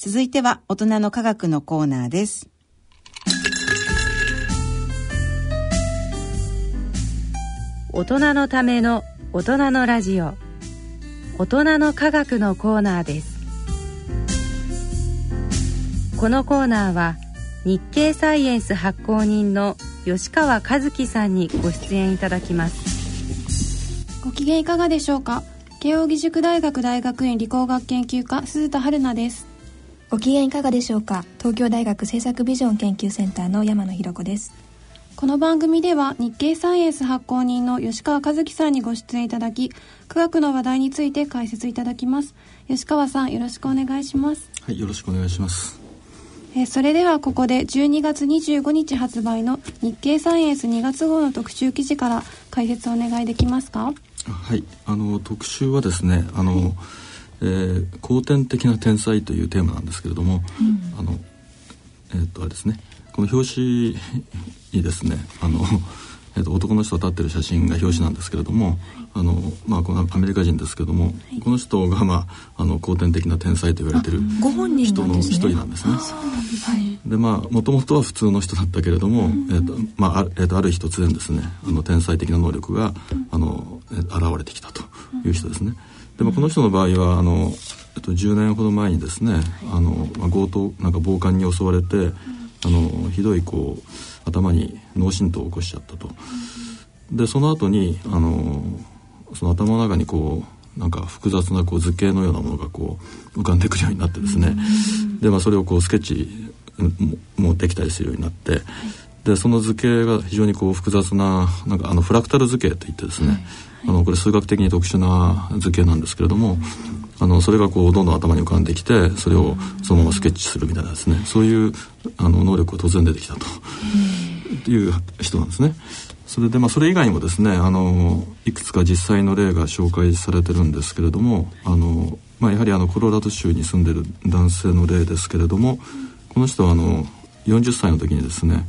続いては大人の科学のコーナーです。大人のための大人のラジオ。大人の科学のコーナーです。このコーナーは日経サイエンス発行人の吉川和樹さんにご出演いただきます。ご機嫌いかがでしょうか？慶應義塾大学大学院理工学研究科鈴田春奈ですご機嫌いかがでしょうか？東京大学政策ビジョン研究センターの山野博子です。この番組では日経サイエンス発行人の吉川和樹さんにご出演いただき科学の話題について解説いただきます。吉川さんよろしくお願いします。はいよろしくお願いします。えそれではここで12月25日発売の日経サイエンス2月号の特集記事から解説をお願いできますか？はい。あの特集はですねあの、はい、えー、後天的な天才というテーマなんですけれども、うん、あのえー、っとあれですね。この表紙にですねあの、えー、と男の人が立ってる写真が表紙なんですけれども、あのまあ、このアメリカ人ですけども、はい、この人が、まあ、あの後天的な天才と言われてる人の一人なんですね。でまあもともとは普通の人だったけれども、うん、えーとまあえー、とある日突然ですねあの天才的な能力が、あの現れてきたという人ですね。でもこの人の場合はあの、えっと、10年ほど前にですねあの、まあ、強盗なんか暴漢に襲われて、あのひどいこう頭に脳震盪を起こしちゃったと。でその後にあのその頭の中にこうなんか複雑なこう図形のようなものがこう浮かんでくるようになってですね、で、まあ、それをこうスケッチもできたりするようになって、でその図形が非常にこう複雑ななんかあのフラクタル図形といってですね、あのこれ数学的に特殊な図形なんですけれども、あのそれがこうどんどん頭に浮かんできてそれをそのままスケッチするみたいなですねそういうあの能力が突然出てきたと。いう人なんですね。それでまあそれ以外にもですねあのいくつか実際の例が紹介されてるんですけれどもあの、まあ、やはりあのコロラド州に住んでる男性の例ですけれどもこの人はあの40歳の時にですね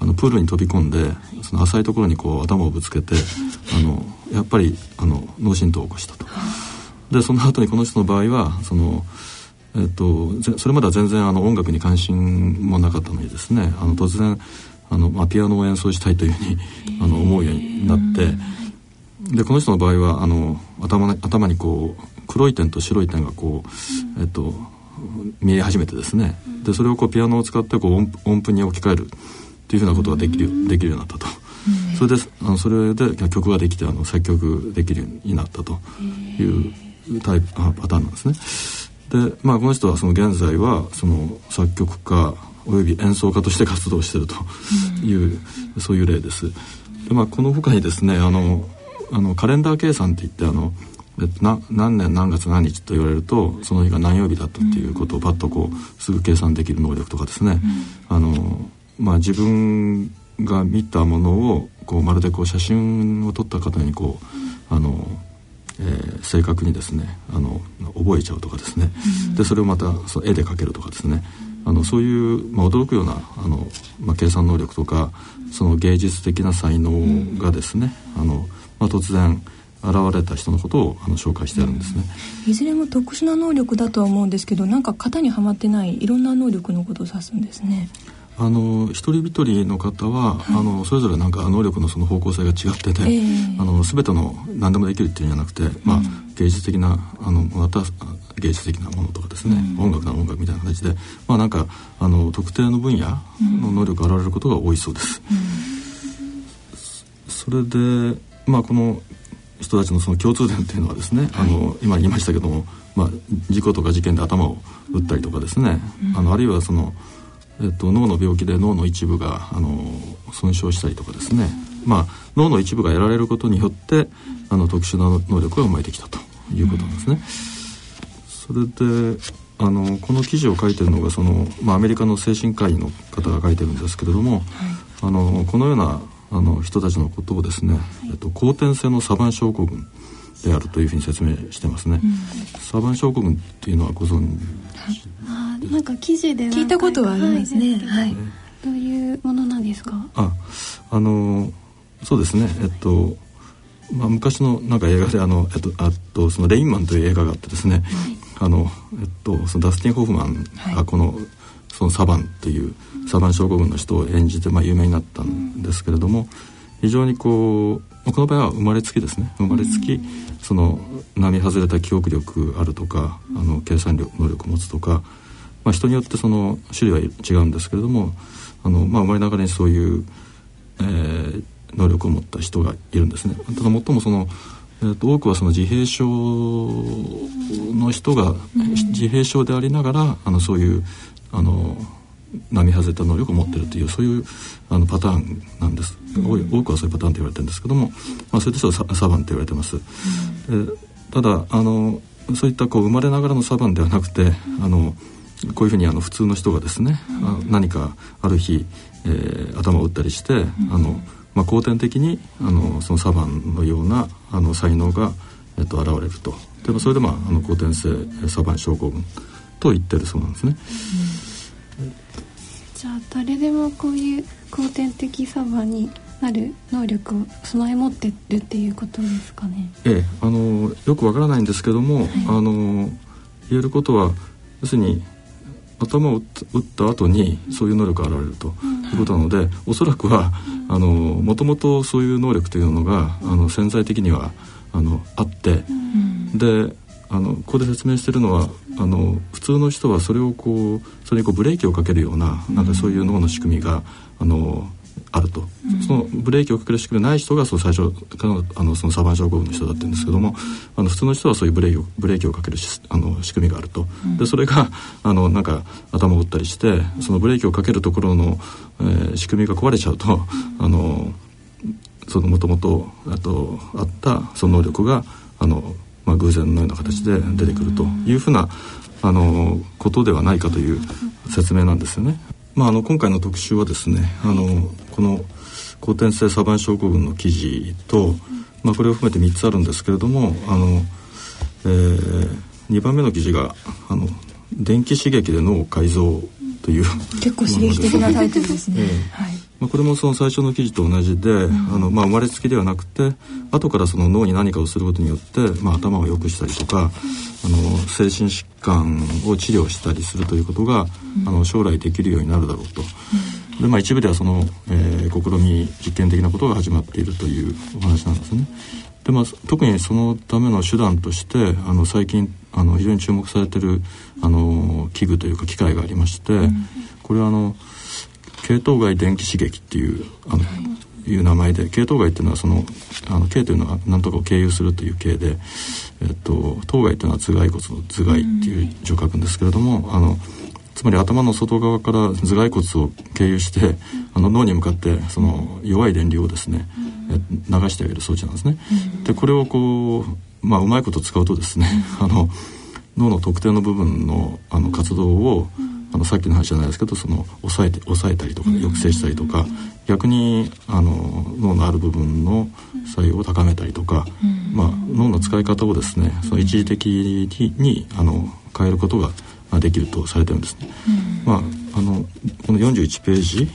あのプールに飛び込んでその浅いところにこう頭をぶつけてあのやっぱりあの脳震盪を起こしたと。でその後にこの人の場合はその、えっと、それまでは全然あの音楽に関心もなかったのにですねあの突然あの、まあ、ピアノを演奏したいというふうにあの思うようになってでこの人の場合はあの頭頭にこう黒い点と白い点がこう、えっと、見え始めてですね。でそれをこうピアノを使ってこう音音符に置き換えるっていうふうなことができるできるようになったと。それであのそれで曲ができてあの作曲できるようになったというタイプパターンなんですね。でまあこの人はその現在はその作曲家および演奏家として活動しているという、うん、そういう例です。でまあこの他にですねあのあのカレンダー計算っていってあのな何年何月何日と言われるとその日が何曜日だったっていうことをパッとこうすぐ計算できる能力とかですね、うん、あのまあ自分が見たものをこうまるでこう写真を撮った方にこうあのえー、正確にですねあの覚えちゃうとかですね、うん、でそれをまたその絵で描けるとかですね。あのそういう、まあ、驚くようなあの、まあ、計算能力とかその芸術的な才能がですね、あのまあ、突然現れた人のことをあの紹介してあるんですね、いずれも特殊な能力だとは思うんですけどなんか型にはまってないいろんな能力のことを指すんですね。あの一人一人の方は、はい、あのそれぞれなんか能力のその方向性が違ってて、えー、あの全ての何でもできるっていうんじゃなくて、まあ、芸術的なあのまた芸術的なものとかですね、うん、音楽な音楽みたいな形でまあなんかあの特定の分野の能力が現れることが多いそうです。うん、それでまあこの人たちのその共通点っていうのはですね、はい、あの今言いましたけども、まあ、事故とか事件で頭を打ったりとかですね、うん、あのあるいはそのえっと、脳の病気で脳の一部があの損傷したりとかですね、まあ、脳の一部がやられることによってあの特殊な能力が生まれてきたということなんですね。それであのこの記事を書いてるのがその、まあ、アメリカの精神科医の方が書いてるんですけれども、はい、あのこのようなあの人たちのことをですね、えっと、後天性のサバン症候群であるというふうに説明してますね。うん、サバン症候群っていうのはご存知なんか記事で聞いたことはありますね。はい。どういうものなんですか？あ、あのそうですね。えっとまあ、昔のなんか映画であの、えっと、あとそのレインマンという映画があってですね、はい、あのえっと、そのダスティン・ホフマンがこの,、そのサバンというサバン症候群の人を演じて、まあ、有名になったんですけれども非常にこうこの場合は生まれつきですね。生まれつきその並外れた記憶力あるとかあの計算力能力を持つとか、まあ、人によってその種類は違うんですけれどもあの、まあ、生まれながらにそういう、えー、能力を持った人がいるんですね。ただ最もそのえー、と多くはその自閉症の人が、自閉症でありながらあのそういうあの並外れた能力を持ってるというそういうあのパターンなんです、多くはそういうパターンと言われてるんですけども、まあ、そういう人はササバンと言われてます、うん、ただあのそういったこう生まれながらのサバンではなくてあのこういうふうにあの普通の人がですね、うん、何かある日、えー、頭を打ったりして、うん、あのまあ、後天的にあのそのサバンのようなあの才能が、えっと、現れると。でもそれで、まあ、あの後天性サバン症候群と言ってるそうなんですね。うん、じゃあ誰でもこういう後天的サバンになる能力を備え持ってるっていうことですかね。ええ、あのよくわからないんですけども、はい、あの言えることは要するに頭を打った後にそういう能力が現れるということなので、うん、おそらくはあのもともとそういう能力というのがあの潜在的にはあのあって、うん、であのここで説明してるのはあの普通の人はそれをこうそれにこうブレーキをかけるようななんかそういう脳の仕組みがあのあると、うん、そのブレーキをかける仕組みない人がその最初からのあのそのサバン症候群の人だって言うんですけども、あの普通の人はそういうブレーキをブレーキをかけるあの仕組みがあると、うん、でそれがあのなんか頭を打ったりしてそのブレーキをかけるところの、えー、仕組みが壊れちゃうと、あのそのもともとあとあったその能力があの、まあ、偶然のような形で出てくるというふうなあのことではないかという説明なんですよね。まあ、あの今回の特集はですねあのこの後天性サバン症候群の記事と、まあ、これを含めて3つあるんですけれどもあの、えー、2番目の記事があの「電気刺激で脳改造」という結構刺激的なタイトルですね、えー、はいまあ、これもその最初の記事と同じで、うん、あのまあ、生まれつきではなくて後からその脳に何かをすることによって、まあ、頭を良くしたりとか、あの精神疾患を治療したりするということが、うん、あの将来できるようになるだろうと。でまあ、一部ではその、えー、試み実験的なことが始まっているというお話なんですね。でまあ、特にそのための手段としてあの最近あの非常に注目されてるあの器具というか機械がありまして、うん、これはあの系統外電気刺激っていうあの、いう名前で系統外っていうのはそのあの系というのは何とかを経由するという系で、えっと、頭蓋というのは頭蓋骨の頭蓋っていう字を書くんですけれども、あのつまり頭の外側から頭蓋骨を経由してあの脳に向かってその弱い電流をですね、流してあげる装置なんですね。でこれをこうまあうまいこと使うとですね、あの脳の特定の部分のあの活動を、あのさっきの話じゃないですけどその抑えて抑えたりとか抑制したりとか、逆にあの脳のある部分の作用を高めたりとか、まあ、脳の使い方をですねその一時的にあの変えることができるとされてるんですね。まあ、あのこの41ページ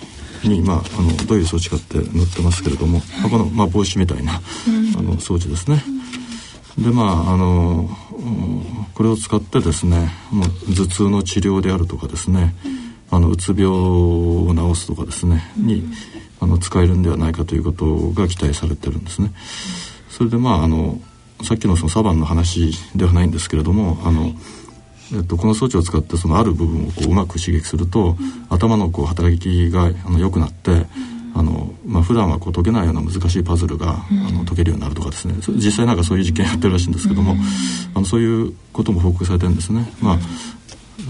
に、まあ、あのどういう装置かって載ってますけれども、まあ、この、まあ、帽子みたいな、あの装置ですね。でまああのこれを使ってですね頭痛の治療であるとかですね、あのうつ病を治すとかですね、にあの使えるんではないかということが期待されてるんですね。それでまああのさっきのそのサバンの話ではないんですけれどもあの、えっと、この装置を使ってそのある部分をこううまく刺激すると、頭のこう働きがあの良くなって、あの、まあ、普段はこう解けないような難しいパズルが、あの解けるようになるとかですね実際なんかそういう実験やってるらしいんですけども、あのそういうことも報告されてるんですね。まあ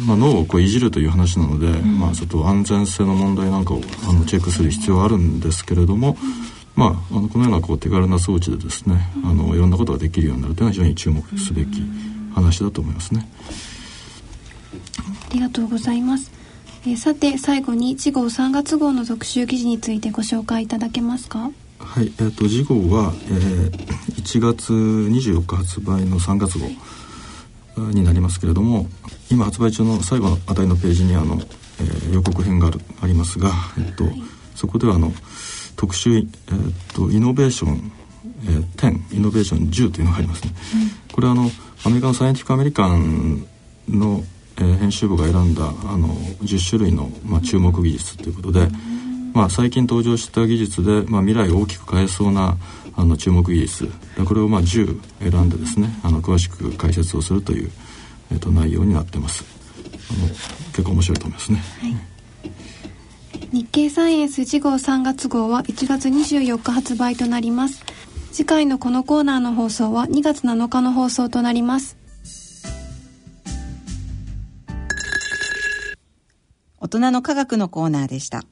まあ、脳をこういじるという話なので、まあ、ちょっと安全性の問題なんかをあのチェックする必要はあるんですけれども、まあ、あのこのようなこう手軽な装置でですねあのいろんなことができるようになるというのは非常に注目すべき話だと思いますね。ありがとうございます。えー、さて最後に次号3月号の特集記事についてご紹介いただけますか？はい、えーと、次号は、えー、1月24日発売の3月号になりますけれども今発売中の最後のあたりのページにあの、えー、予告編があるありますが、えっと、はい、そこではあの特集、えーと、イノベーションえー、10イノベーション10というのがありますね、うん、これはあのアメリカのサイエンティフィック・アメリカンの、えー、編集部が選んだあの10種類の、まあ、注目技術ということで、まあ、最近登場した技術で、まあ、未来を大きく変えそうなあの注目技術これをまあ10選んでですねあの詳しく解説をするという、えー、と内容になってますあの結構面白いと思いますね、はい日経サイエンス次号3月号は1月24日発売となります。次回のこのコーナーの放送は2月7日の放送となります。大人の科学のコーナーでした。